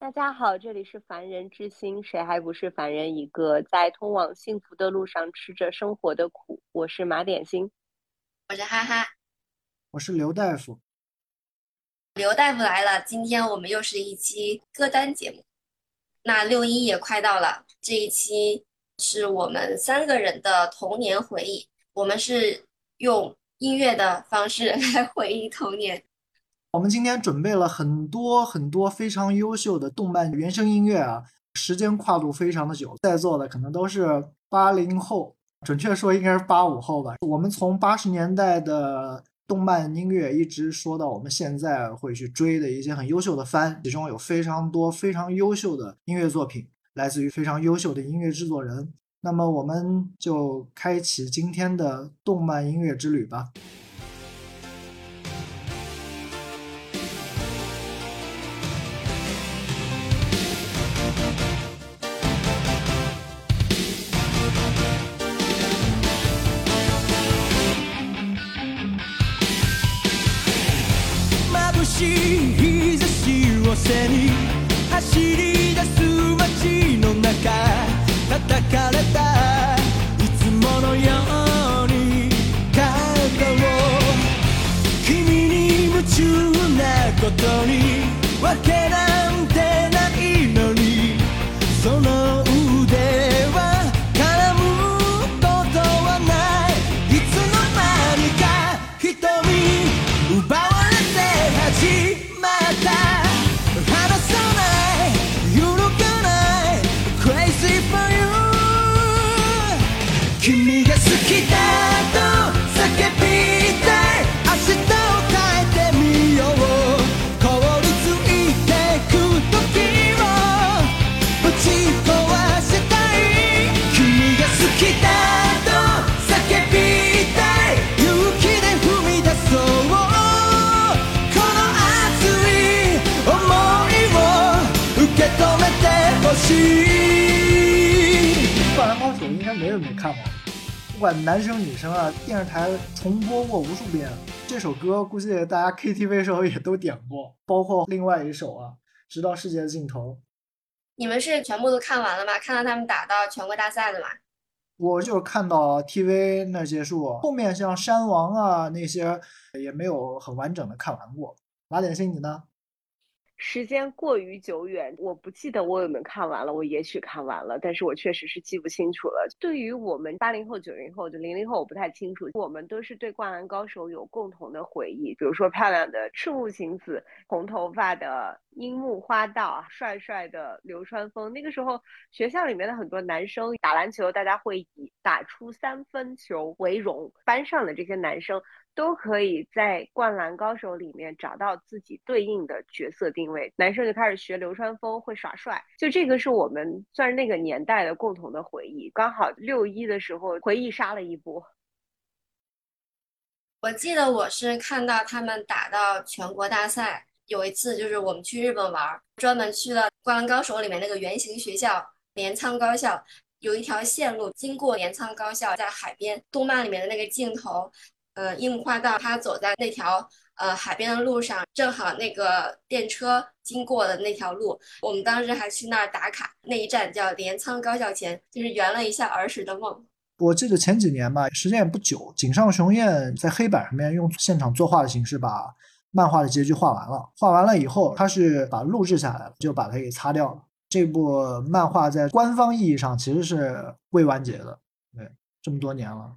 大家好，这里是凡人之心，谁还不是凡人一个？在通往幸福的路上吃着生活的苦，我是马点心，我是哈哈，我是刘大夫。刘大夫来了，今天我们又是一期歌单节目。那六一也快到了，这一期是我们三个人的童年回忆，我们是用音乐的方式 来回忆童年。我们今天准备了很多很多非常优秀的动漫原声音乐啊，时间跨度非常的久，在座的可能都是八零后，准确说应该是八五后吧。我们从八十年代的动漫音乐一直说到我们现在会去追的一些很优秀的番，其中有非常多非常优秀的音乐作品，来自于非常优秀的音乐制作人。那么我们就开启今天的动漫音乐之旅吧。しい日差しを背に走り出す街の中叩かれたてほしい《灌篮高手》应该没人没看过，不管男生女生啊，电视台重播过无数遍。这首歌估计大家 KTV 时候也都点过，包括另外一首啊，《直到世界的尽头》。你们是全部都看完了吗？看到他们打到全国大赛的吗？我就是看到 TV 那结束，后面像山王啊那些也没有很完整的看完过。马点心，你呢？ 时间过于久远，我不记得我有没有看完了。我也许看完了，但是我确实是记不清楚了。对于我们八零后、九零后、就零零后，我不太清楚。我们都是对《灌篮高手》有共同的回忆，比如说漂亮的赤木晴子、红头发的樱木花道、帅帅的流川枫。那个时候，学校里面的很多男生打篮球，大家会以打出三分球为荣。班上的这些男生。都可以在《灌篮高手》里面找到自己对应的角色定位。男生就开始学流川枫，会耍帅，就这个是我们算是那个年代的共同的回忆。刚好六一的时候，回忆杀了一波。我记得我是看到他们打到全国大赛，有一次就是我们去日本玩，专门去了《灌篮高手》里面那个原型学校镰仓高校，有一条线路经过镰仓高校，在海边。动漫里面的那个镜头。呃，樱木花道他走在那条呃海边的路上，正好那个电车经过的那条路，我们当时还去那儿打卡。那一站叫镰仓高校前，就是圆了一下儿时的梦。我记得前几年吧，时间也不久，井上雄彦在黑板上面用现场作画的形式把漫画的结局画完了。画完了以后，他是把录制下来了，就把它给擦掉了。这部漫画在官方意义上其实是未完结的，对，这么多年了。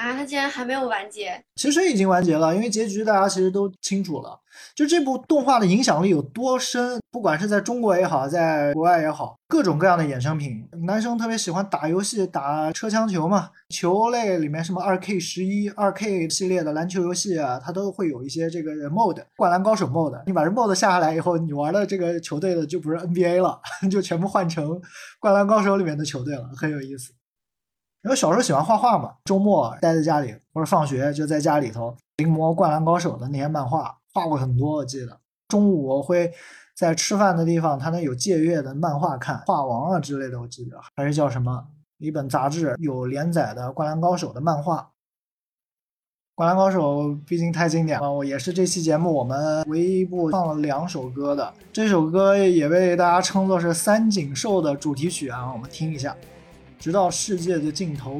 啊，它竟然还没有完结！其实已经完结了，因为结局大家其实都清楚了。就这部动画的影响力有多深，不管是在中国也好，在国外也好，各种各样的衍生品。男生特别喜欢打游戏，打车枪球嘛，球类里面什么二 K 十一、二 K 系列的篮球游戏啊，它都会有一些这个 mod，灌篮高手 mod。你把这 mod 下下来以后，你玩的这个球队的就不是 NBA 了，就全部换成灌篮高手里面的球队了，很有意思。因为小时候喜欢画画嘛，周末待在家里或者放学就在家里头临摹《灌篮高手》的那些漫画，画过很多。我记得中午我会在吃饭的地方，他那有借阅的漫画看，画王啊之类的，我记得还是叫什么一本杂志有连载的《灌篮高手》的漫画。《灌篮高手》毕竟太经典了，我也是这期节目我们唯一一部放了两首歌的。这首歌也被大家称作是三井寿的主题曲啊，我们听一下，《直到世界的尽头》。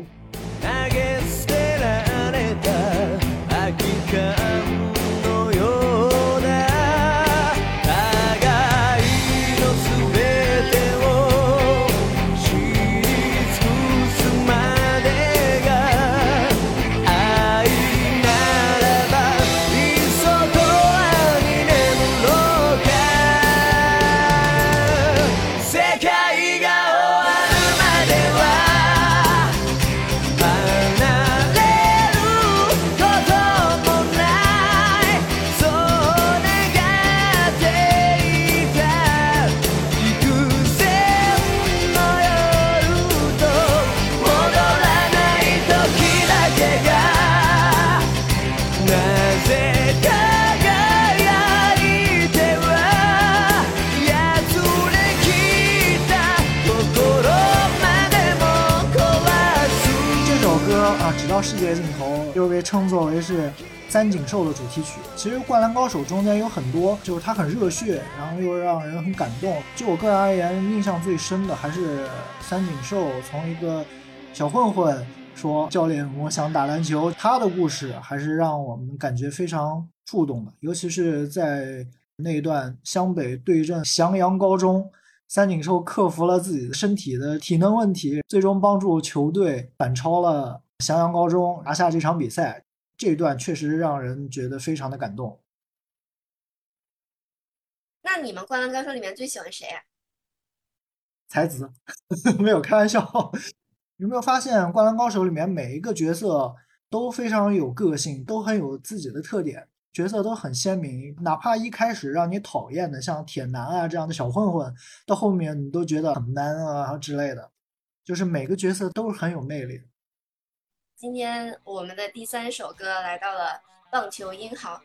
被称作为是三井寿的主题曲。其实《灌篮高手》中间有很多，就是它很热血，然后又让人很感动。就我个人而言，印象最深的还是三井寿从一个小混混说教练我想打篮球，他的故事还是让我们感觉非常触动的，尤其是在那一段湘北对阵翔阳高中。三井寿克服了自己的身体的体能问题，最终帮助球队反超了翔阳高中，拿下这场比赛。这一段确实让人觉得非常的感动。那你们《灌篮高手》里面最喜欢谁啊？才子，没有开玩笑。有没有发现《灌篮高手》里面每一个角色都非常有个性，都很有自己的特点，角色都很鲜明。哪怕一开始让你讨厌的，像铁男啊这样的小混混，到后面你都觉得很 man 啊之类的，就是每个角色都是很有魅力的。今天我们的第三首歌来到了《棒球英豪》，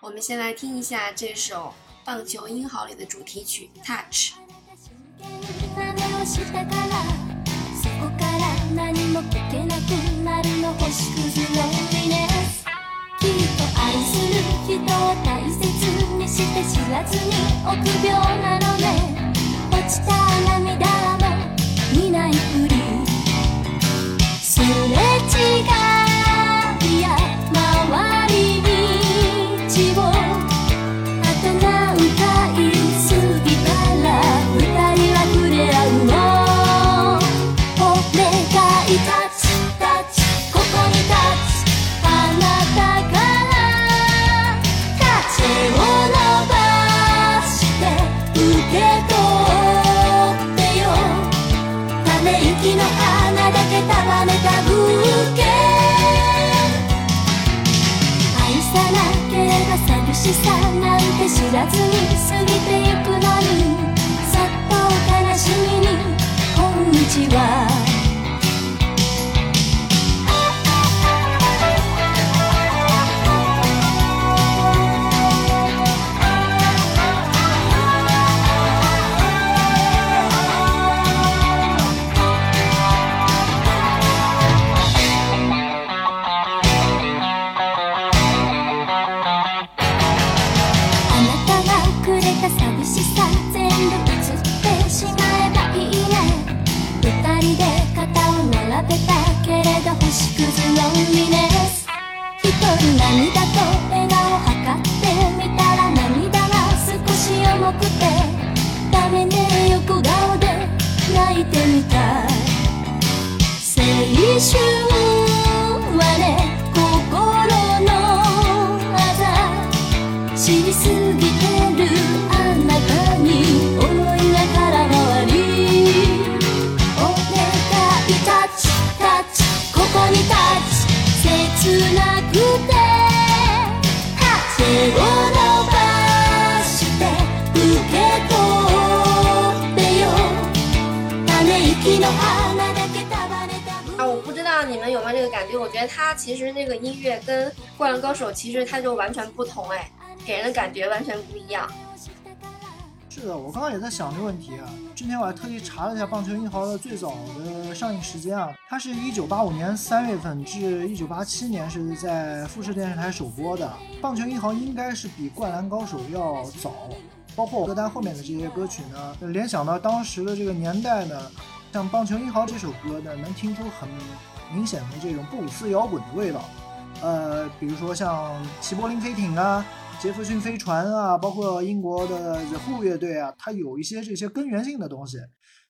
我们先来听一下这首《棒球英豪》里的主题曲《Touch》。真をしたからそこから何も解けなくなるの星屑ロンリネスきっと愛する人を大切にして知らずに臆病なのね落ちた涙も見ないふりすれ 違いしさなんて知らずに過ぎて知りすぎてるあなたに思いが空回りお願いタッチタッチここにタッチ切ない因为？我觉得它其实那个音乐跟《灌篮高手》其实它就完全不同哎，给人的感觉完全不一样。是的，我刚刚也在想这个问题啊。之前我还特地查了一下《棒球英豪》的最早的上映时间啊，它是一九八五年三月份至一九八七年是在富士电视台首播的。《棒球英豪》应该是比《灌篮高手》要早，包括歌单后面的这些歌曲呢，联想到当时的这个年代呢，像《棒球英豪》这首歌呢，能听出很明显的这种布鲁斯摇滚的味道。呃，比如说像齐柏林飞艇啊。杰弗逊飞船啊，包括英国的 The Who 乐队啊，它有一些这些根源性的东西。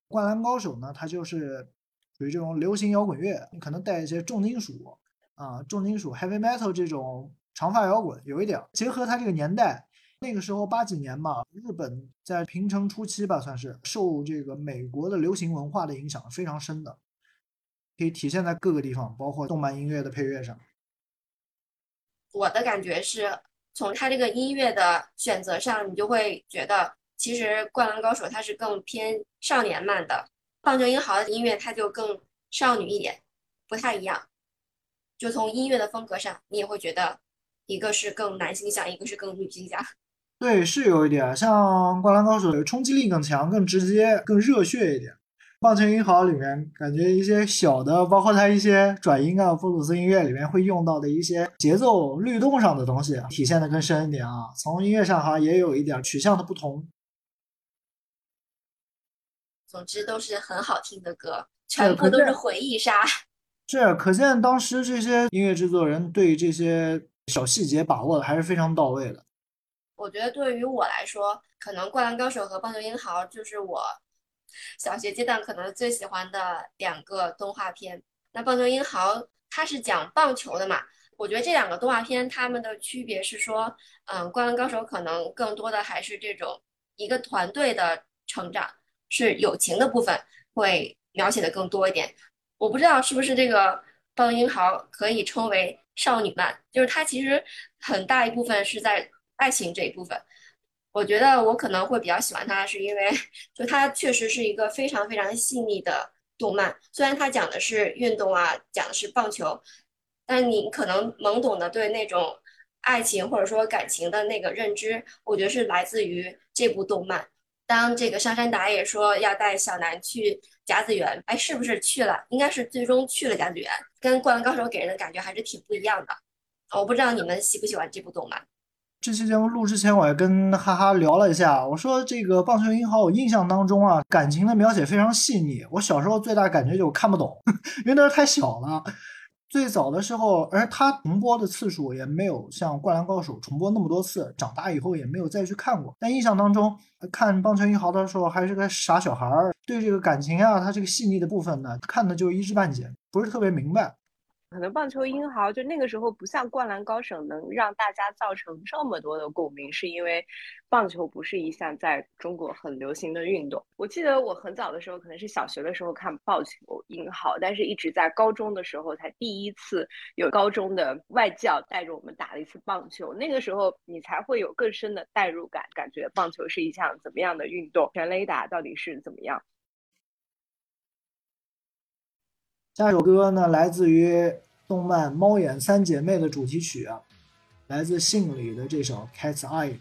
灌篮高手呢，它就是属于这种流行摇滚乐，你可能带一些重金属啊，重金属 Heavy Metal 这种长发摇滚，有一点结合它这个年代，那个时候八几年嘛，日本在平成初期吧，算是受这个美国的流行文化的影响非常深的，可以体现在各个地方，包括动漫音乐的配乐上。我的感觉是。从他这个音乐的选择上，你就会觉得，其实《灌篮高手》它是更偏少年漫的，《棒球英豪》的音乐它就更少女一点，不太一样。就从音乐的风格上，你也会觉得，一个是更男性向，一个是更女性向。对，是有一点，像《灌篮高手》冲击力更强，更直接，更热血一点。棒球英豪里面感觉一些小的，包括它一些转音啊，布鲁斯音乐里面会用到的一些节奏律动上的东西，体现的更深一点啊。从音乐上好像也有一点取向的不同。总之都是很好听的歌，全部都是回忆杀。是，可见当时这些音乐制作人对这些小细节把握的还是非常到位的。我觉得对于我来说，可能《灌篮高手》和《棒球英豪》就是我。小学阶段可能最喜欢的两个动画片，那《棒球英豪》它是讲棒球的嘛？我觉得这两个动画片它们的区别是说，嗯，《灌篮高手》可能更多的还是这种一个团队的成长，是友情的部分会描写的更多一点。我不知道是不是这个《棒球英豪》可以称为少女漫，就是它其实很大一部分是在爱情这一部分。我觉得我可能会比较喜欢它，是因为就它确实是一个非常非常细腻的动漫。虽然它讲的是运动啊，讲的是棒球，但你可能懵懂的对那种爱情或者说感情的那个认知，我觉得是来自于这部动漫。当这个上山打野说要带小南去甲子园，哎，是不是去了？应该是最终去了甲子园，跟《灌篮高手》给人的感觉还是挺不一样的。我不知道你们喜不喜欢这部动漫。这期节目录之前，我还跟哈哈聊了一下。我说这个《棒球英豪》，我印象当中啊，感情的描写非常细腻。我小时候最大感觉就看不懂，因为那时候太小了。最早的时候，而他重播的次数也没有像《灌篮高手》重播那么多次。长大以后也没有再去看过。但印象当中，看《棒球英豪》的时候还是个傻小孩儿，对这个感情啊，他这个细腻的部分呢，看的就一知半解，不是特别明白。可能棒球英豪就那个时候不像灌篮高手能让大家造成这么多的共鸣，是因为棒球不是一项在中国很流行的运动。我记得我很早的时候可能是小学的时候看棒球英豪，但是一直在高中的时候才第一次有高中的外教带着我们打了一次棒球。那个时候你才会有更深的代入感，感觉棒球是一项怎么样的运动，全垒打到底是怎么样。下一首歌呢，来自于动漫《猫眼三姐妹》的主题曲啊，来自信里的这首《Cat's Eye》。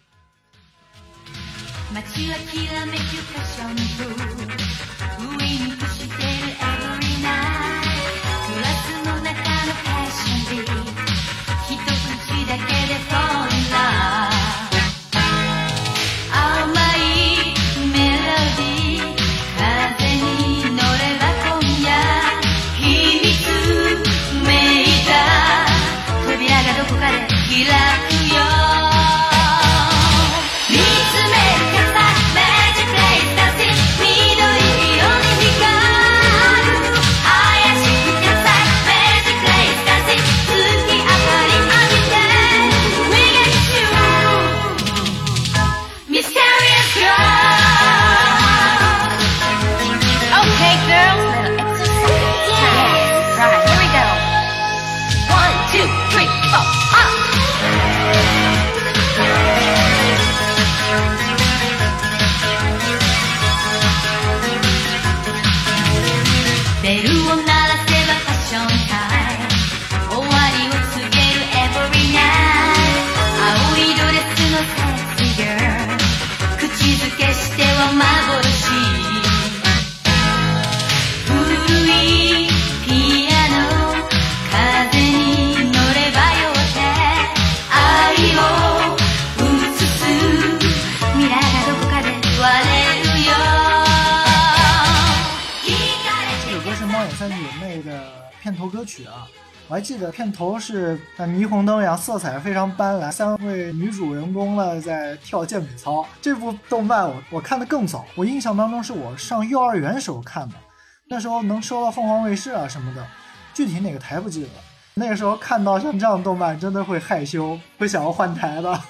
「啊。我还记得片头是像霓虹灯一样，色彩非常斑斓，三位女主人公呢在跳健美操。这部动漫我我看的更早，我印象当中是我上幼儿园时候看的，那时候能收到凤凰卫视啊什么的，具体哪个台不记得。那个时候看到像这样的动漫，真的会害羞，会想要换台的。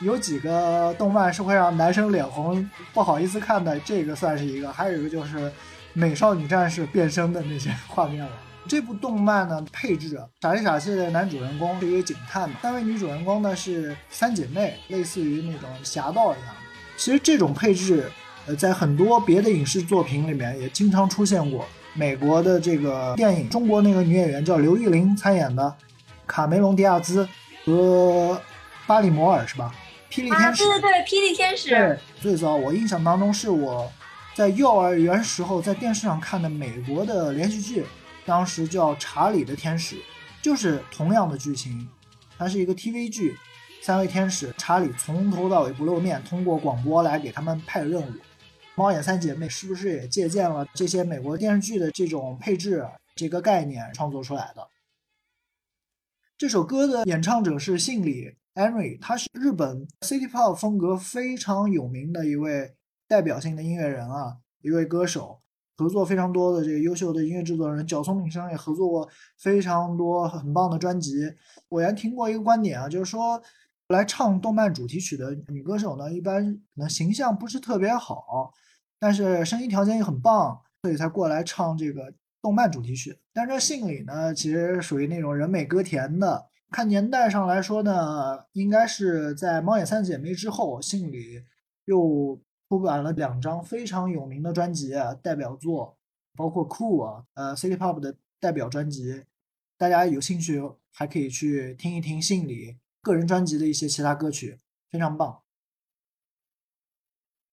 有几个动漫是会让男生脸红，不好意思看的，这个算是一个。还有一个就是美少女战士变身的那些画面了。这部动漫呢，配置啊傻里傻气的男主人公是一个警探嘛，三位女主人公呢是三姐妹，类似于那种侠盗一样的。其实这种配置，呃，在很多别的影视作品里面也经常出现过。美国的这个电影，中国那个女演员叫刘玉玲参演的卡梅隆·迪亚兹和巴里摩尔是吧？霹雳啊，天使。对对对，霹雳天使，对，最早我印象当中是我在幼儿园时候在电视上看的美国的连续剧，当时叫《查理的天使》，就是同样的剧情，它是一个 TV 剧，三位天使查理从头到尾不露面，通过广播来给他们派任务。猫眼三姐妹是不是也借鉴了这些美国电视剧的这种配置这个概念创作出来的？这首歌的演唱者是信里 Henry，他是日本 City Pop 风格非常有名的一位代表性的音乐人啊，一位歌手，合作非常多的这个优秀的音乐制作人，角松敏生也合作过非常多很棒的专辑。我原听过一个观点啊，就是说来唱动漫主题曲的女歌手呢，一般可能形象不是特别好，但是声音条件也很棒，所以才过来唱这个动漫主题曲。但是这信里呢，其实属于那种人美歌甜的。看年代上来说呢，应该是在《猫眼三姐妹》之后，信里又出版了两张非常有名的专辑，代表作，包括《酷》啊，呃，City Pop 的代表专辑。大家有兴趣还可以去听一听信里个人专辑的一些其他歌曲，非常棒。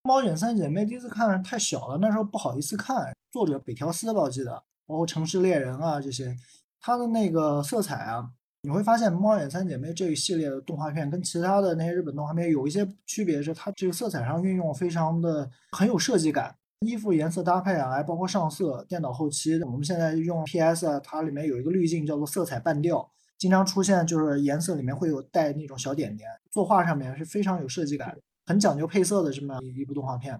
猫眼三姐妹第一次看太小了，那时候不好意思看。作者北条司吧，我记得，包括《城市猎人》啊这些，它的那个色彩啊，你会发现《猫眼三姐妹》这一系列的动画片跟其他的那些日本动画片有一些区别，是它这个色彩上运用非常的很有设计感，衣服颜色搭配啊，还包括上色、电脑后期。我们现在用 PS 啊，它里面有一个滤镜叫做色彩半调，经常出现就是颜色里面会有带那种小点点，作画上面是非常有设计感，很讲究配色的这么一部动画片。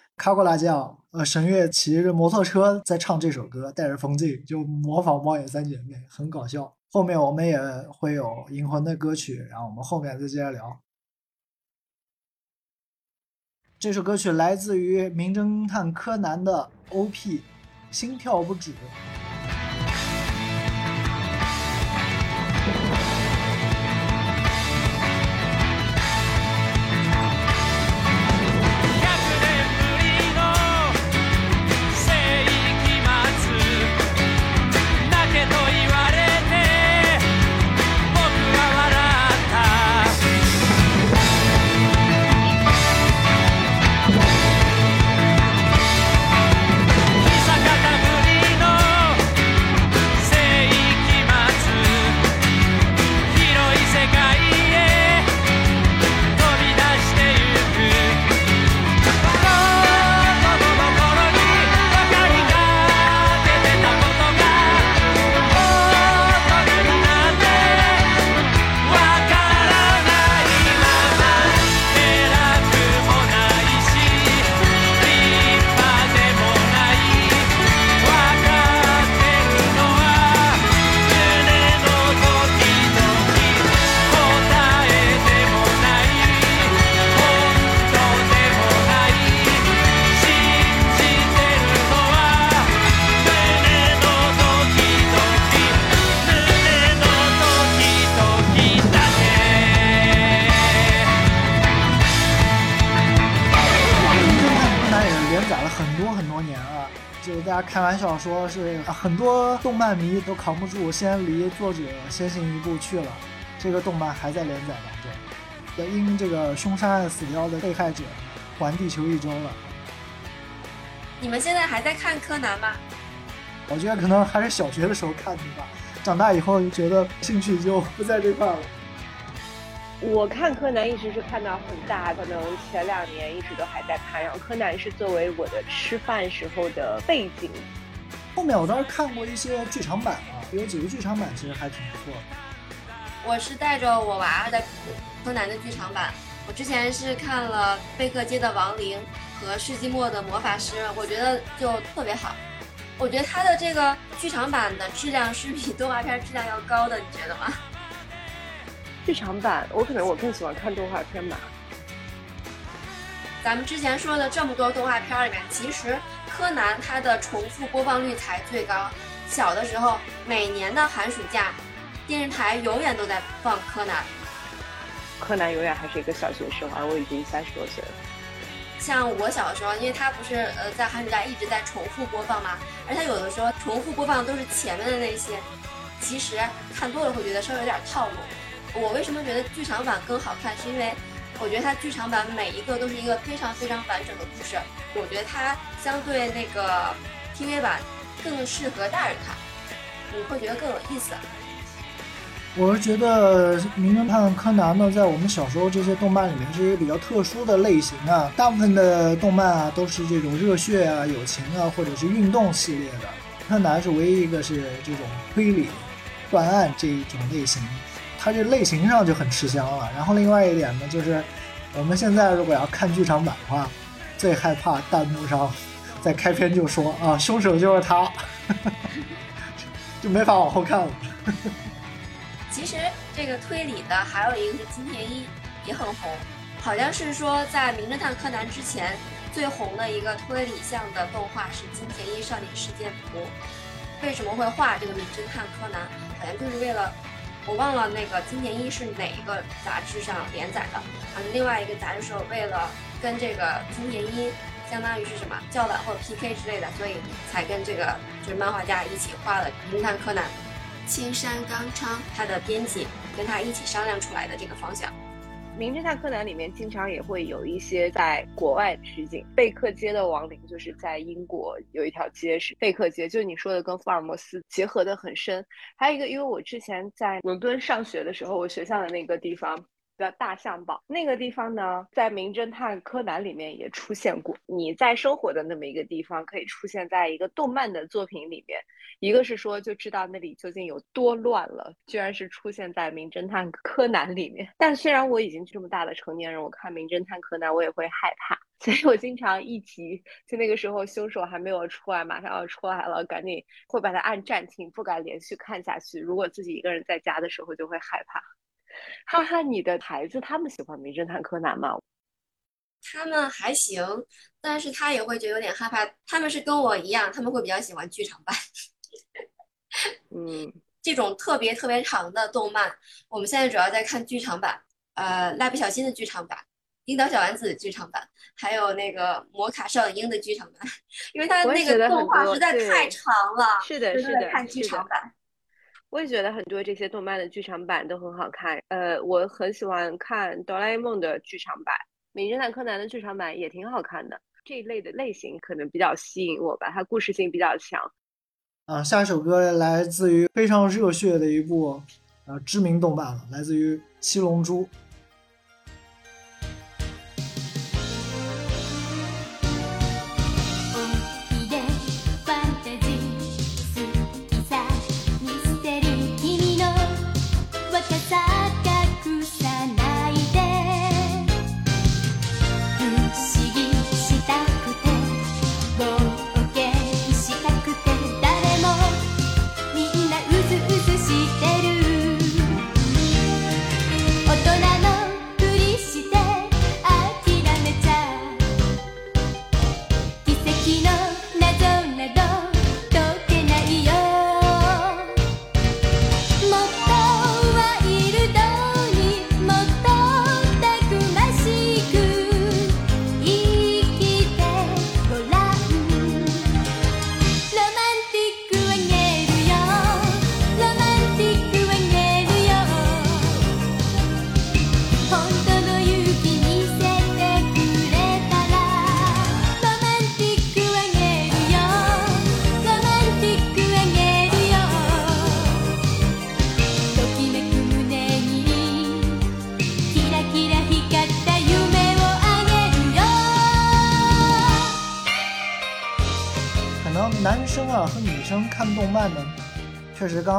卡古拉酱，呃，神月骑着摩托车在唱这首歌，带着风镜就模仿猫眼三姐妹，很搞笑。后面我们也会有银魂的歌曲，然后我们后面再接着聊。这首歌曲来自于《名侦探柯南》的 OP，心跳不止。家开玩笑说是啊很多动漫迷都扛不住，先离作者先行一步去了。这个动漫还在连载当中，因这个凶杀案死掉的被害者还地球一周了。你们现在还在看柯南吗？我觉得可能还是小学的时候看的吧，长大以后就觉得兴趣就不在这块了。我看柯南一直是看到很大，可能前两年一直都还在看。然后柯南是作为我的吃饭时候的背景。后面我倒是看过一些剧场版啊，有几个剧场版其实还挺不错的。我是带着我娃在柯南的剧场版。我之前是看了贝克街的亡灵和世纪末的魔法师，我觉得就特别好。我觉得它的这个剧场版的质量是比动画片质量要高的，你觉得吗？剧场版，我可能我更喜欢看动画片吧。咱们之前说的这么多动画片里面，其实柯南它的重复播放率才最高。小的时候，每年的寒暑假，电视台永远都在放柯南。柯南永远还是一个小学生，而我已经三十多岁了。像我小的时候，因为它不是呃在寒暑假一直在重复播放嘛，而且有的时候重复播放都是前面的那些，其实看多了会觉得稍微有点套路。我为什么觉得剧场版更好看？是因为我觉得它剧场版每一个都是一个非常非常完整的故事。我觉得它相对那个 TV 版更适合大人看，你会觉得更有意思。我是觉得《名侦探柯南》呢，在我们小时候这些动漫里面是一比较特殊的类型啊。大部分的动漫啊都是这种热血啊、友情啊，或者是运动系列的。柯南是唯一一个是这种推理、断案这一种类型，它这类型上就很吃香了。然后另外一点呢，就是我们现在如果要看剧场版的话，最害怕弹幕上在开篇就说啊，凶手就是他，就没法往后看了。其实这个推理的还有一个是金田一，也很红，好像是说在《名侦探柯南》之前最红的一个推理向的动画是金田一少年事件簿。为什么会画这个《名侦探柯南》？好像就是为了，我忘了那个金田一是哪一个杂志上连载的，啊另外一个杂志是为了跟这个金田一相当于是什么叫板或者 PK 之类的，所以才跟这个就是漫画家一起画了《名侦探柯南》。青山刚昌，他的编辑跟他一起商量出来的这个方向。《名侦探柯南》里面经常也会有一些在国外取景，贝克街的亡灵就是在英国有一条街是贝克街，就是你说的跟福尔摩斯结合的很深。还有一个，因为我之前在伦敦上学的时候，我学校的那个地方叫大象堡，那个地方呢，在《名侦探柯南》里面也出现过。你在生活的那么一个地方，可以出现在一个动漫的作品里面。一个是说就知道那里究竟有多乱了，居然是出现在《名侦探柯南》里面。但虽然我已经这么大的成年人，我看《名侦探柯南》我也会害怕，所以我经常一提就那个时候凶手还没有出来，马上要出来了，赶紧会把它按暂停，不敢连续看下去。如果自己一个人在家的时候，就会害怕。哈哈，你的孩子他们喜欢《名侦探柯南》吗？他们还行，但是他也会觉得有点害怕。他们是跟我一样，他们会比较喜欢剧场版。嗯，这种特别特别长的动漫，我们现在主要在看剧场版，呃，蜡笔小新的剧场版，樱桃小丸子的剧场版，还有那个魔卡少女樱的剧场版，因为它那个动画实在太长了，是的，是的，看剧场版。我也觉得很多这些动漫的剧场版都很好看。呃，我很喜欢看哆啦 A 梦的剧场版，名侦探柯南的剧场版也挺好看的。这一类的类型可能比较吸引我吧，它故事性比较强。啊，下一首歌来自于非常热血的一部呃知名动漫了，来自于《七龙珠》。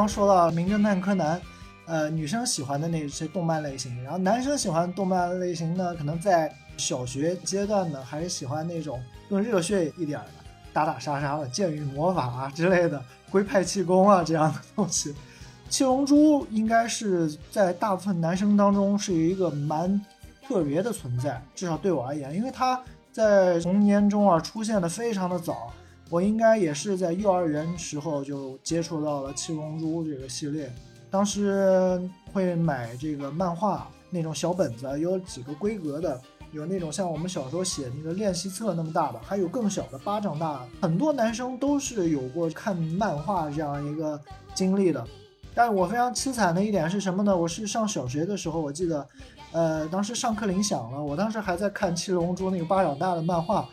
刚说到《名侦探柯南》，呃，女生喜欢的那些动漫类型，然后男生喜欢动漫类型呢，可能在小学阶段呢，还是喜欢那种更热血一点的，打打杀杀的、剑与魔法啊之类的、龟派气功啊这样的东西。七龙珠应该是在大部分男生当中是一个蛮特别的存在，至少对我而言，因为它在童年中啊出现的非常的早。我应该也是在幼儿园时候就接触到了七龙珠这个系列，当时会买这个漫画那种小本子，有几个规格的，有那种像我们小时候写那个练习册那么大的，还有更小的巴掌大。很多男生都是有过看漫画这样一个经历的。但是我非常凄惨的一点是什么呢？我是上小学的时候，我记得，呃，当时上课铃响了，我当时还在看《七龙珠》那个巴掌大的漫画，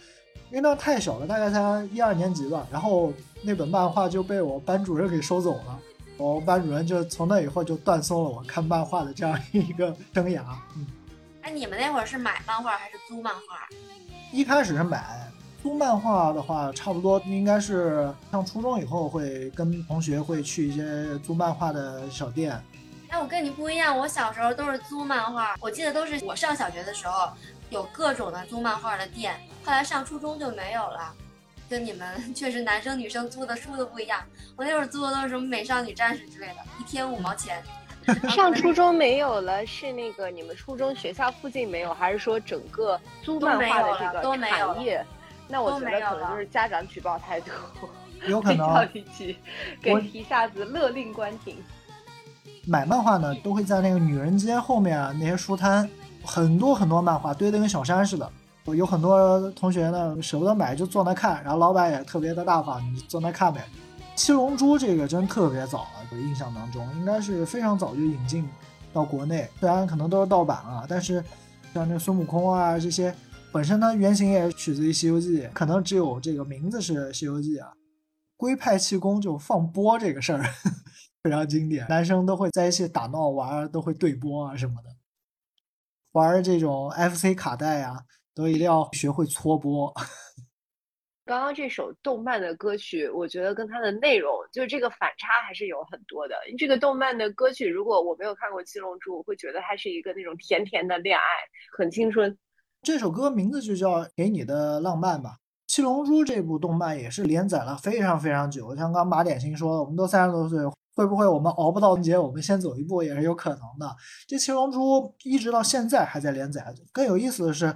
因为那太小了，大概才一二年级吧。然后那本漫画就被我班主任给收走了，我班主任就从那以后就断送了我看漫画的这样一个生涯。嗯，哎，你们那会儿是买漫画还是租漫画？一开始是买。租漫画的话，差不多应该是上初中以后会跟同学会去一些租漫画的小店。哎，我跟你不一样，我小时候都是租漫画。我记得都是我上小学的时候有各种的租漫画的店，后来上初中就没有了。跟你们 确实男生女生租的书都不一样。我那会儿租的都是什么美少女战士之类的，一天五毛钱。上初中没有了，是那个你们初中学校附近没有，还是说整个租漫画的这个产业？那我觉得可能就是家长举报太多，有可能叫一起给一下子勒令关停。买漫画呢，都会在那个女人街后面啊，那些书摊，很多很多漫画堆得跟小山似的。有很多同学呢舍不得买，就坐那看，然后老板也特别的大方，你坐那看呗。七龙珠这个真特别早了，我印象当中应该是非常早就引进到国内，虽然可能都是盗版啊，但是像那孙悟空啊这些。本身它，原型也取自于《西游记》，可能只有这个名字是《西游记》啊。龟派气功就放波这个事儿 非常经典，男生都会在一起打闹玩，都会对波啊什么的。玩这种 FC 卡带啊，都一定要学会搓波。刚刚这首动漫的歌曲，我觉得跟它的内容，就是这个反差还是有很多的。这个动漫的歌曲，如果我没有看过《七龙珠》，我会觉得它是一个那种甜甜的恋爱，很青春。这首歌名字就叫《给你的浪漫》吧。七龙珠这部动漫也是连载了非常非常久，像刚马点心说的，我们都三十多岁，会不会我们熬不到节，我们先走一步也是有可能的。这七龙珠一直到现在还在连载。更有意思的是，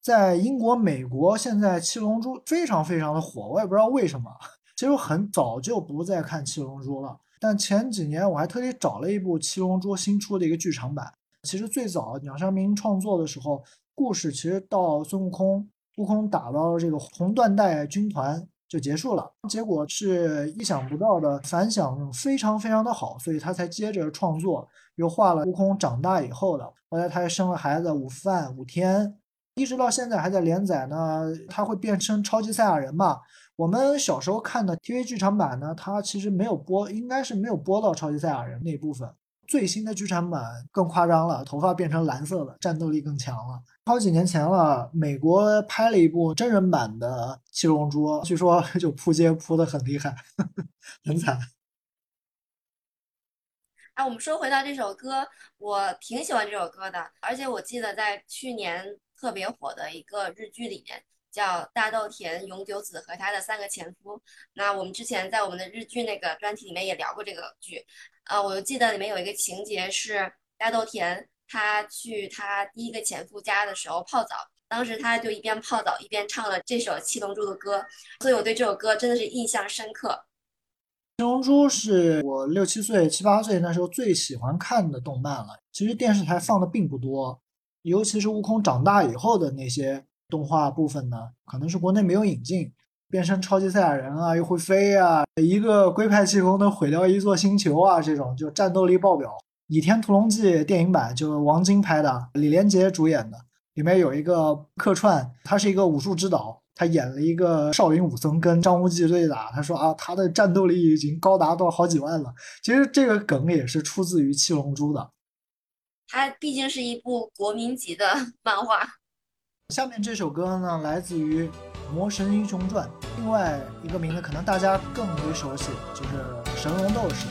在英国、美国，现在七龙珠非常非常的火，我也不知道为什么。其实我很早就不再看七龙珠了，但前几年我还特地找了一部七龙珠新出的一个剧场版。其实最早鸟山明创作的时候。故事其实到孙悟空，悟空打到这个红缎带军团就结束了，结果是意想不到的反响非常非常的好，所以他才接着创作，又画了悟空长大以后的，后来他还生了孩子午饭、五天，一直到现在还在连载呢。他会变身超级赛亚人嘛？我们小时候看的 TV 剧场版呢，它其实没有播，应该是没有播到超级赛亚人那部分。最新的剧场版更夸张了，头发变成蓝色的，战斗力更强了。好几年前了，美国拍了一部真人版的《七龙珠》，据说就扑街扑的很厉害，很惨。哎，我们说回到这首歌，我挺喜欢这首歌的，而且我记得在去年特别火的一个日剧里面，叫《大豆田永久子和他的三个前夫》。那我们之前在我们的日剧那个专题里面也聊过这个剧。呃，我就记得里面有一个情节是大豆田他去他第一个前夫家的时候泡澡，当时他就一边泡澡一边唱了这首《七龙珠》的歌，所以我对这首歌真的是印象深刻。七龙珠是我六七岁、七八岁那时候最喜欢看的动漫了。其实电视台放的并不多，尤其是悟空长大以后的那些动画部分呢，可能是国内没有引进。变身超级赛亚人啊，又会飞啊，一个龟派气功能毁掉一座星球啊，这种就战斗力爆表。《倚天屠龙记》电影版就是王晶拍的，李连杰主演的，里面有一个客串，他是一个武术指导，他演了一个少林武僧跟张无忌对打，他说啊，他的战斗力已经高达到好几万了。其实这个梗也是出自于七龙珠的，它毕竟是一部国民级的 漫画。下面这首歌呢，来自于。《魔神英雄传》，另外一个名字可能大家更为熟悉，就是《神龙斗士》。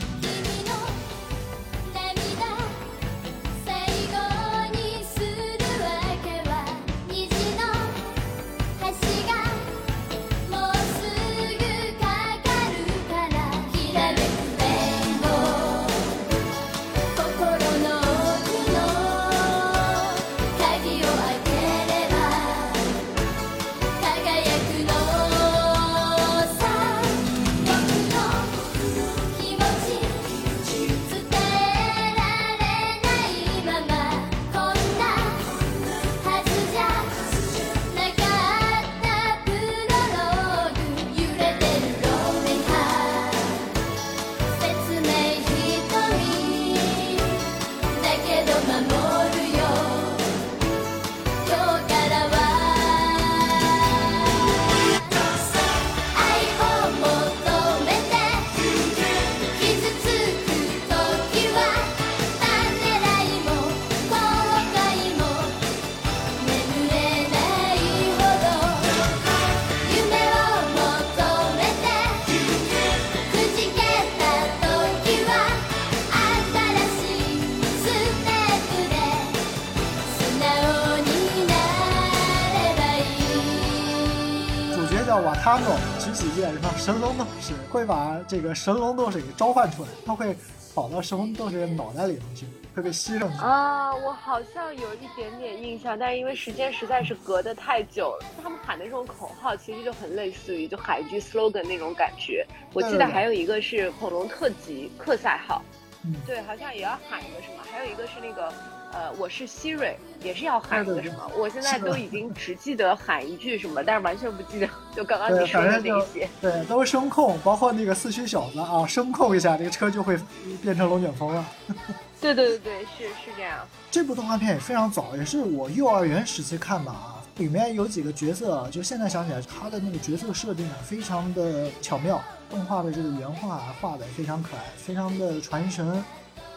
什么神龙斗士，会把这个神龙斗士给召唤出来，他会跑到神龙斗士的脑袋里头去，会被吸上去。啊，我好像有一点点印象，但是因为时间实在是隔得太久了，他们喊的这种口号其实就很类似于就海军 slogan 那种感觉。我记得还有一个是恐龙特级克赛号，嗯对，好像也要喊一个什么，还有一个是那个呃，我是希瑞，也是要喊一个什么，我现在都已经只记得喊一句什么，但是完全不记得就刚刚你说的那些。对，都是声控，包括那个四驱小子啊，声控一下，这个车就会变成龙卷风了。对对对对，是是这样。这部动画片也非常早，也是我幼儿园时期看的啊。里面有几个角色，就现在想起来，他的那个角色设定啊，非常的巧妙，动画的这个原画啊画的非常可爱，非常的传神。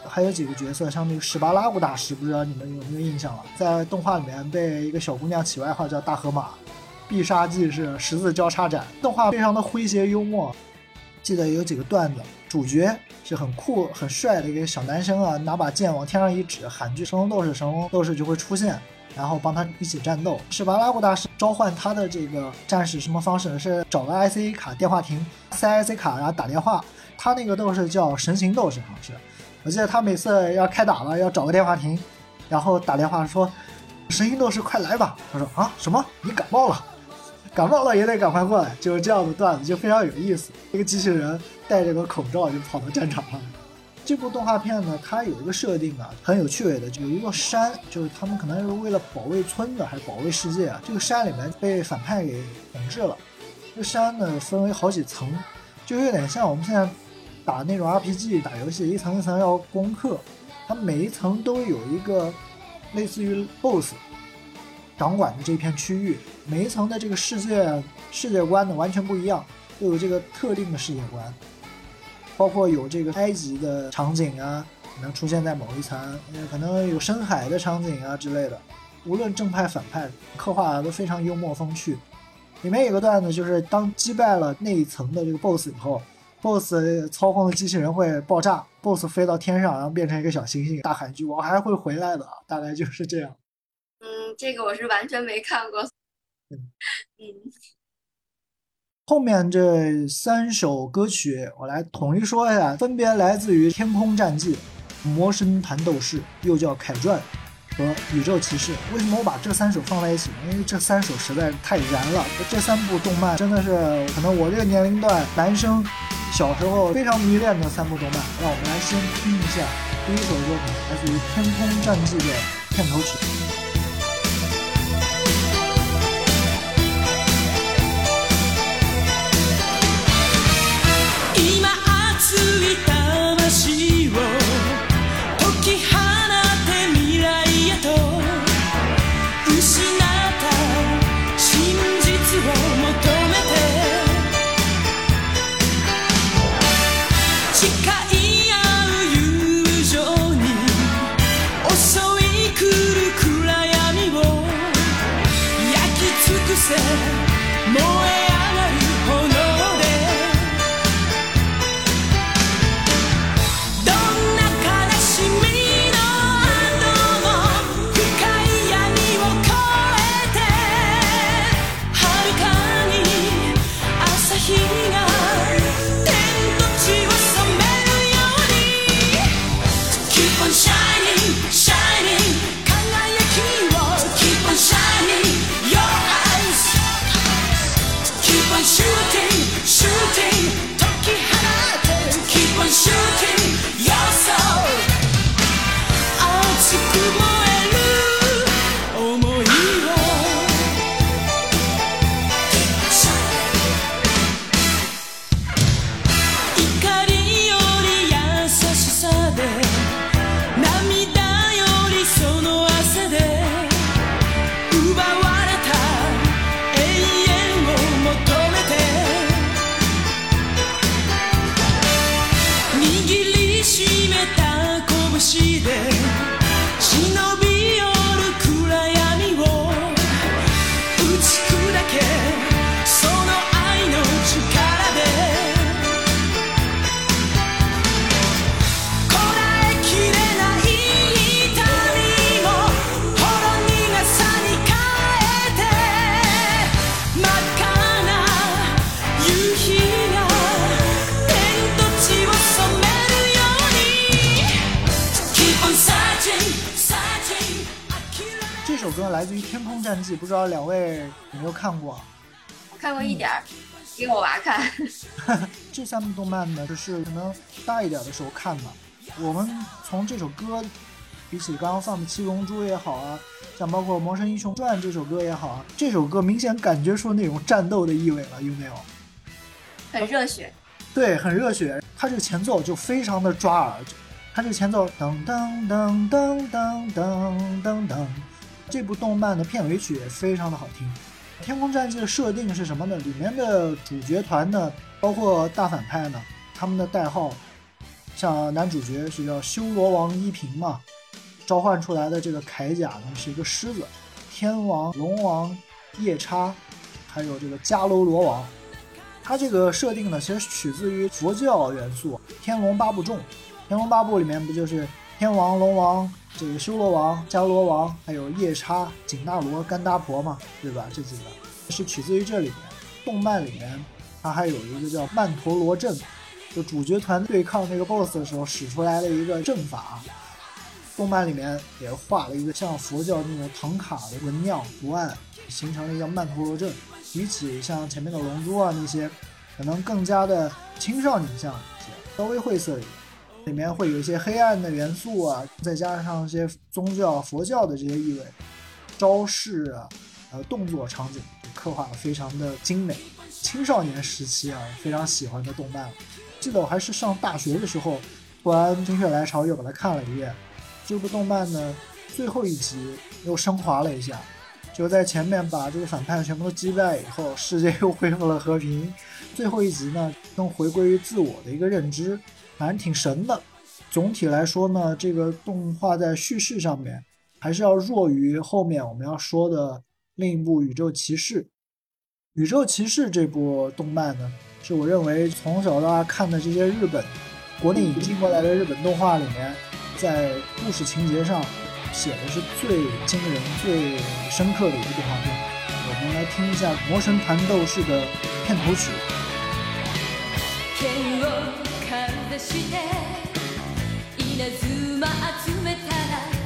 还有几个角色，像那个史巴拉古大师，不知道你们有没有印象了？在动画里面被一个小姑娘起外号叫大河马，必杀技是十字交叉斩，动画非常的诙谐幽默。记得有几个段子，主角是很酷很帅的一个小男生啊，拿把剑往天上一指，喊句“神龙斗士”，神龙斗士就会出现，然后帮他一起战斗。史巴拉古大师召唤他的这个战士什么方式呢？是找个 IC 卡电话亭，塞 IC 卡然后打电话。他那个斗士叫神行斗士，好像是。我记得他每次要开打了，要找个电话亭，然后打电话说：“神行斗士，快来吧！”他说：“啊，什么？你感冒了？感冒了也得赶快过来。”就是这样的段子，就非常有意思。一个机器人戴着个口罩就跑到战场上。这部动画片呢，它有一个设定啊，很有趣味的，就有一座山，就是他们可能是为了保卫村子还是保卫世界啊，这个山里面被反派给统治了。这山呢分为好几层，就有点像我们现在打那种 RPG 打游戏，一层一层要攻克，它每一层都有一个类似于 BOSS 掌管的这片区域，每一层的这个世界世界观呢完全不一样，都有这个特定的世界观，包括有这个埃及的场景啊，可能出现在某一层，呃可能有深海的场景啊之类的。无论正派反派，刻画的都非常幽默风趣。里面有个段子，就是当击败了那一层的这个 BOSS 以后，BOSS 操控的机器人会爆炸，BOSS 飞到天上，然后变成一个小星星，大喊一句“我还会回来的”，大概就是这样。嗯，这个我是完全没看过。嗯嗯，后面这三首歌曲我来统一说一下，分别来自于《天空战记》《魔神坛斗士》，又叫《凯传》和《宇宙骑士》。为什么我把这三首放在一起呢？因为这三首实在是太燃了。这三部动漫真的是可能我这个年龄段男生小时候非常迷恋的三部动漫。让我们来先听一下第一首作品，来自于《天空战记》的片头曲。不知道两位有没有看过？我看过一点儿，给我娃看。这三部动漫呢，就是可能大一点的时候看的。我们从这首歌，比起刚刚放的《七龙珠》也好啊，像包括《魔神英雄传》这首歌也好啊，这首歌明显感觉出那种战斗的意味了，有没有？很热血，对，很热血。它这个前奏就非常的抓耳，它这个前奏噔噔噔噔噔噔噔噔，这部动漫的片尾曲也非常的好听。《天空战记》的设定是什么呢？里面的主角团呢，包括大反派呢，他们的代号，像男主角是叫修罗王一平嘛，召唤出来的这个铠甲呢是一个狮子，天王、龙王、夜叉，还有这个迦楼罗王。它这个设定呢，其实取自于佛教元素，《天龙八部》中，《天龙八部》里面不就是天王、龙王、这个修罗王、迦罗王，还有夜叉、紧那罗、干达婆嘛，对吧？这几个是取自于这里面。动漫里面它还有一个叫曼陀罗阵，就主角团对抗那个 BOSS 的时候使出来的一个阵法。动漫里面也画了一个像佛教那种唐卡的纹样图案，形成了一个曼陀罗阵。比起像前面的龙珠啊那些，可能更加的青少年向一些，稍微晦涩一点，里面会有一些黑暗的元素啊，再加上一些宗教佛教的这些意味，招式啊，呃动作场景刻画的非常的精美。青少年时期啊，非常喜欢的动漫。记得我还是上大学的时候，突然心血来潮又把它看了一遍。这部动漫呢，最后一集又升华了一下。就在前面把这个反派全部都击败以后，世界又恢复了和平。最后一集呢，更回归于自我的一个认知，反正挺神的。总体来说呢，这个动画在叙事上面还是要弱于后面我们要说的另一部《宇宙骑士》。《宇宙骑士》这部动漫呢，是我认为从小到大看的这些日本国内引进过来的日本动画里面，在故事情节上。写的是最惊人、最深刻的一个动画片。我们来听一下《魔神坛斗士》的片头曲。して稲妻集めたら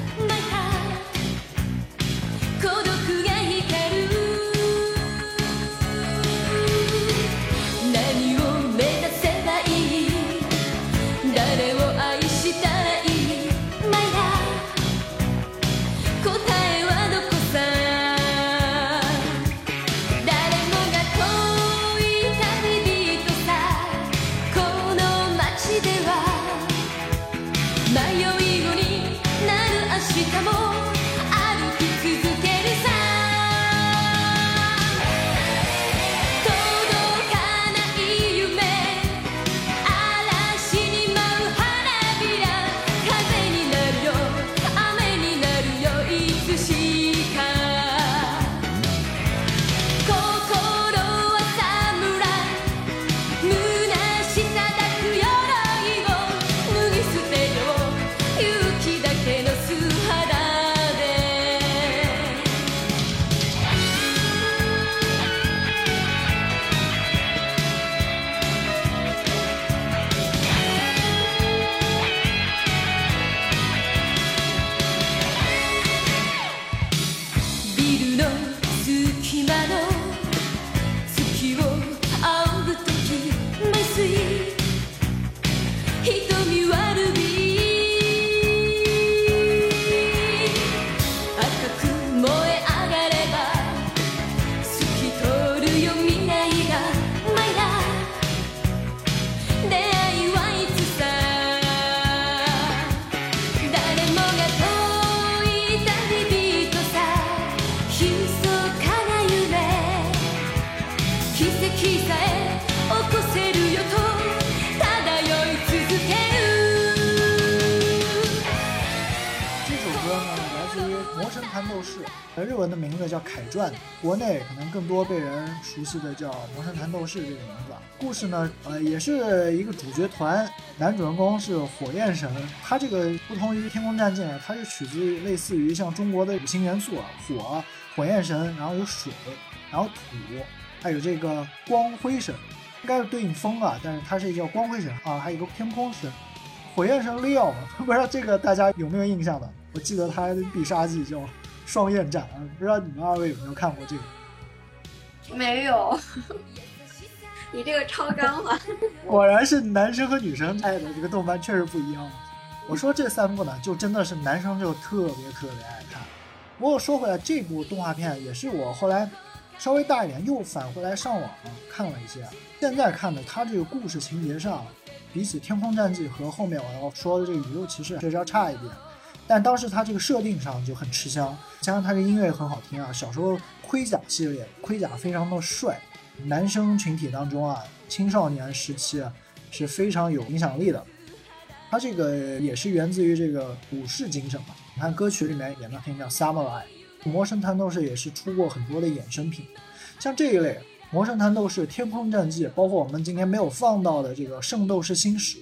传》，国内可能更多被人熟悉的叫《魔神坛斗士》这个名字。故事呢，呃，也是一个主角团，男主人公是火焰神，他这个不同于《天空战舰》，它是取自类似于像中国的五行元素啊，火、火焰神，然后有水，然后土，还有这个光辉神，应该是对应风啊，但是它是叫光辉神啊，还有一个天空神。火焰神利奥嘛，不知道这个大家有没有印象的？我记得他的必杀技叫双燕战啊！不知道你们二位有没有看过这个？没有，你这个超纲了。果然是男生和女生爱的这个动漫确实不一样。我说这三部呢，就真的是男生就特别特别爱看。不过说回来，这部动画片也是我后来稍微大一点又返回来上网看了一些。现在看的，它这个故事情节上，比起《天空战记》和后面我要说的这个《宇宙骑士》确实要差一点。但当时它这个设定上就很吃香，加上它这音乐很好听啊。小时候盔甲系列，盔甲非常的帅，男生群体当中啊，青少年时期啊是非常有影响力的。它这个也是源自于这个武士精神嘛。你看歌曲里面也能听到 Samurai，魔神弹斗士也是出过很多的衍生品，像这一类魔神弹斗士、天空战记，包括我们今天没有放到的这个圣斗士星矢，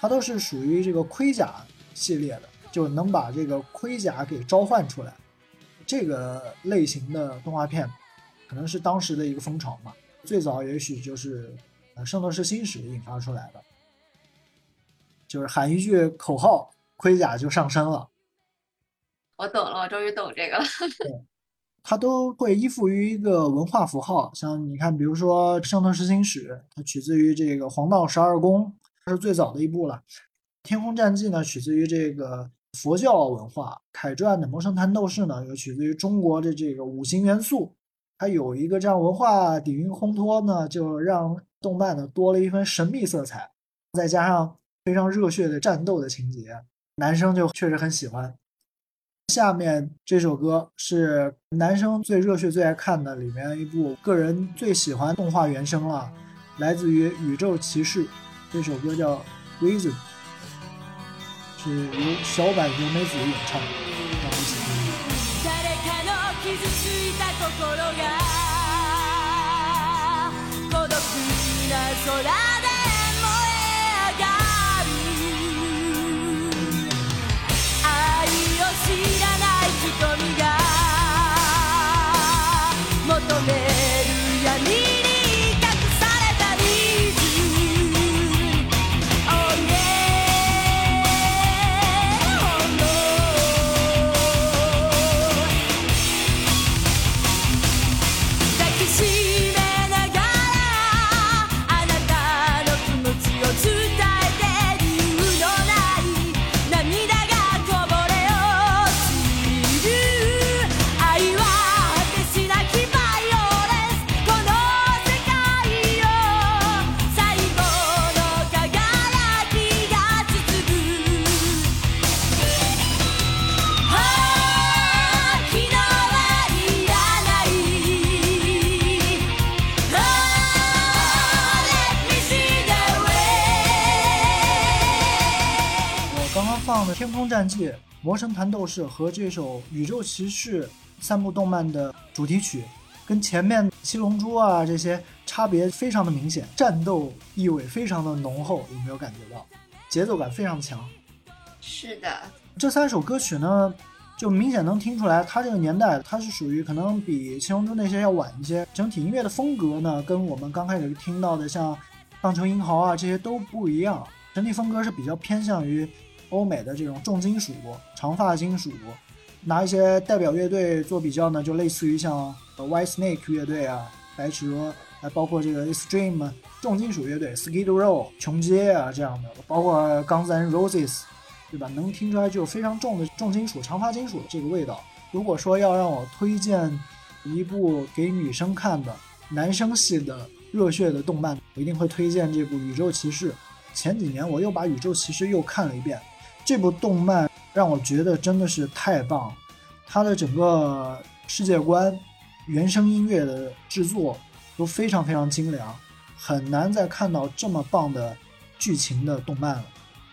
它都是属于这个盔甲系列的。就能把这个盔甲给召唤出来，这个类型的动画片，可能是当时的一个风潮嘛。最早也许就是呃《圣斗士星矢》引发出来的，就是喊一句口号，盔甲就上身了。我懂了，我终于懂这个了。它都会依附于一个文化符号，像你看，比如说《圣斗士星矢》，它取自于这个黄道十二宫，它是最早的一部了。《天空战记》呢，取自于这个。佛教文化，凯传的《魔神坛斗士》呢，又取自于中国的这个五行元素，它有一个这样文化底蕴烘托呢，就让动漫呢多了一份神秘色彩，再加上非常热血的战斗的情节，男生就确实很喜欢。下面这首歌是男生最热血、最爱看的里面一部个人最喜欢动画原声了，来自于《宇宙骑士》，这首歌叫《Reason》。是由小坂由美子演唱的。让我们一起听。愛を知らない瞳が求め战记》《魔神弹斗士》和这首《宇宙骑士》三部动漫的主题曲，跟前面《七龙珠》啊这些差别非常的明显，战斗意味非常的浓厚，有没有感觉到？节奏感非常强。是的，这三首歌曲呢，就明显能听出来，它这个年代它是属于可能比七龙珠那些要晚一些。整体音乐的风格呢，跟我们刚开始听到的像棒球英豪啊这些都不一样。整体风格是比较偏向于欧美的这种重金属、长发金属。拿一些代表乐队做比较呢，就类似于像呃 White Snake 乐队啊、白蛇，还包括这个 Extreme 重金属乐队 Skid Row 穷街啊这样的，包括 Guns N' Roses。对吧？能听出来就非常重的重金属、长发金属的这个味道。如果说要让我推荐一部给女生看的男生系的热血的动漫，我一定会推荐这部《宇宙骑士》。前几年我又把《宇宙骑士》又看了一遍，这部动漫让我觉得真的是太棒。它的整个世界观、原声音乐的制作都非常非常精良，很难再看到这么棒的剧情的动漫了。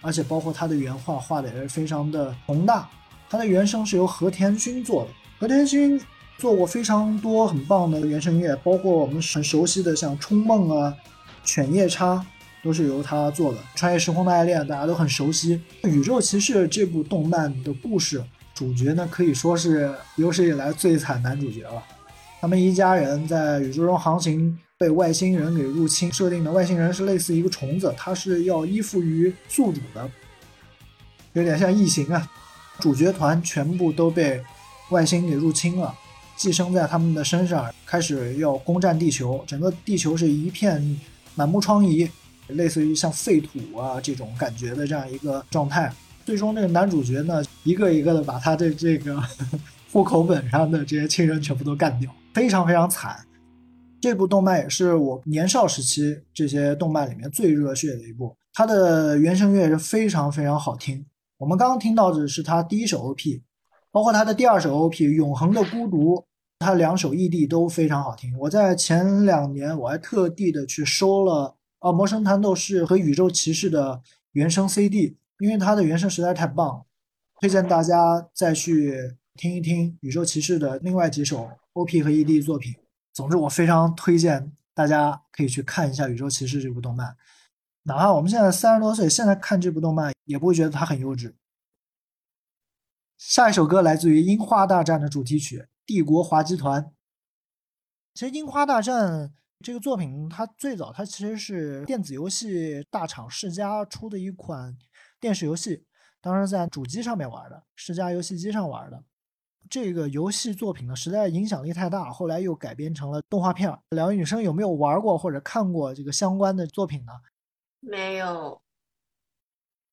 而且包括它的原画画的也是非常的宏大。它的原声是由和田君做的，和田君做过非常多很棒的原声乐，包括我们很熟悉的像《冲梦》啊、《犬夜叉》都是由他做的。《穿越时空的爱恋》大家都很熟悉。《宇宙骑士》这部动漫的故事主角呢，可以说是有史以来最惨男主角了。他们一家人在宇宙中航行。被外星人给入侵，设定的外星人是类似一个虫子，它是要依附于宿主的，有点像异形啊。主角团全部都被外星给入侵了，寄生在他们的身上，开始要攻占地球，整个地球是一片满目疮痍，类似于像废土啊这种感觉的这样一个状态。最终，这个男主角呢，一个一个的把他的这个户口本上的这些亲人全部都干掉，非常非常惨。这部动漫也是我年少时期这些动漫里面最热血的一部，它的原声乐是非常非常好听。我们刚刚听到的是它第一首 OP，包括它的第二首 OP《永恒的孤独》，它两首 ED 都非常好听。我在前两年我还特地的去收了《啊魔神弹斗士》和《宇宙骑士》的原声 CD，因为它的原声实在太棒，推荐大家再去听一听《宇宙骑士》的另外几首 OP 和 ED 作品。总之，我非常推荐大家可以去看一下《宇宙骑士》这部动漫，哪怕我们现在三十多岁，现在看这部动漫也不会觉得它很幼稚。下一首歌来自于《樱花大战》的主题曲《帝国滑稽团》。其实，《樱花大战》这个作品，它最早它其实是电子游戏大厂世嘉出的一款电视游戏，当时在主机上面玩的，世嘉游戏机上玩的。这个游戏作品呢，实在影响力太大，后来又改编成了动画片。两位女生有没有玩过或者看过这个相关的作品呢？没有，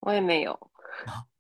我也没有。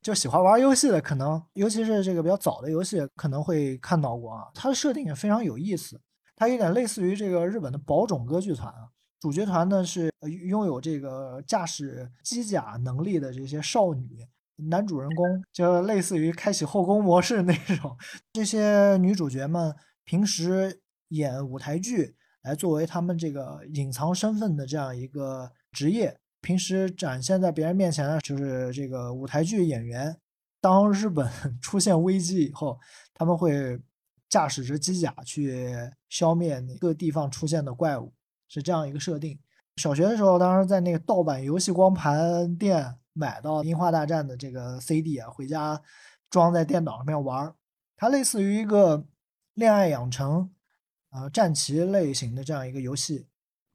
就喜欢玩游戏的，可能尤其是这个比较早的游戏，可能会看到过啊。它的设定也非常有意思，它有点类似于这个日本的宝冢歌剧团啊。主角团呢是拥有这个驾驶机甲能力的这些少女。男主人公就类似于开启后宫模式那种，这些女主角们平时演舞台剧来作为他们这个隐藏身份的这样一个职业，平时展现在别人面前的就是这个舞台剧演员。当日本 出现危机以后，他们会驾驶着机甲去消灭各地方出现的怪物，是这样一个设定。小学的时候，当时在那个盗版游戏光盘店。买到《樱花大战》的这个 CD 啊，回家装在电脑上面玩。它类似于一个恋爱养成、呃战棋类型的这样一个游戏。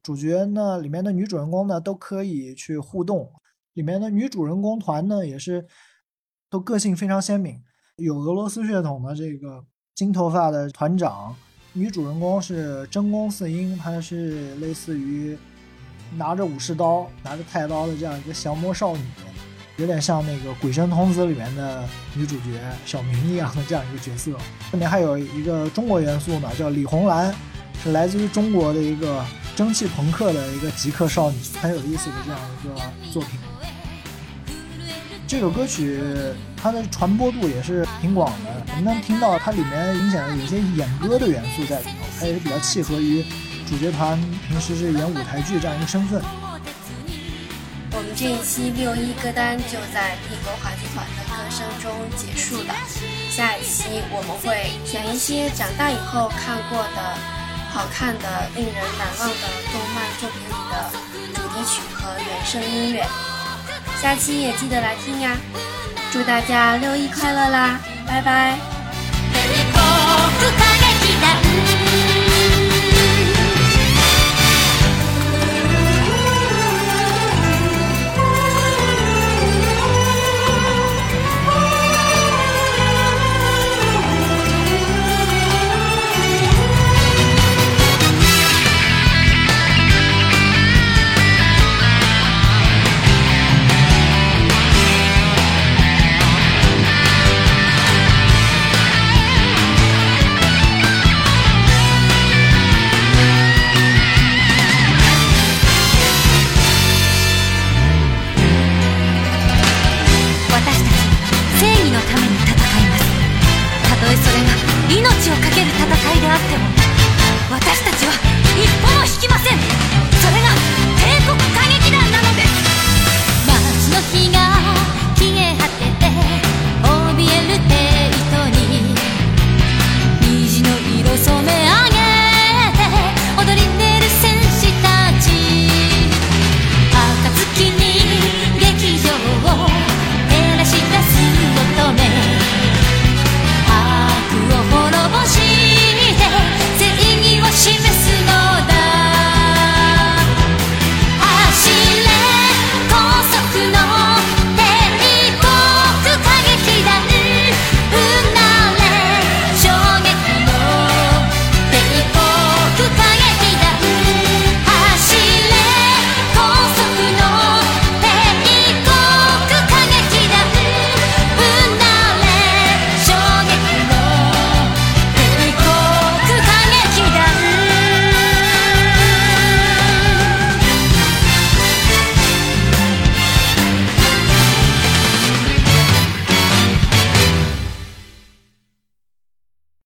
主角呢，里面的女主人公呢都可以去互动。里面的女主人公团呢也是都个性非常鲜明，有俄罗斯血统的这个金头发的团长。女主人公是真宫四英，她是类似于拿着武士刀、拿着太刀的这样一个降魔少女。有点像那个《鬼神童子》里面的女主角小明一样的这样一个角色。里面还有一个中国元素呢，叫李红兰，是来自于中国的一个蒸汽朋克的一个极客少女，很有意思的这样一个作品。这首歌曲它的传播度也是挺广的，我们能听到它里面明显的有些演歌的元素在里头，它也是比较契合于主角团平时是演舞台剧这样一个身份。我们这一期六一歌单就在帝国滑稽团的歌声中结束了。下一期我们会选一些长大以后看过的好看的、令人难忘的动漫作品里的主题曲和原声音乐。下期也记得来听呀！祝大家六一快乐啦！拜拜。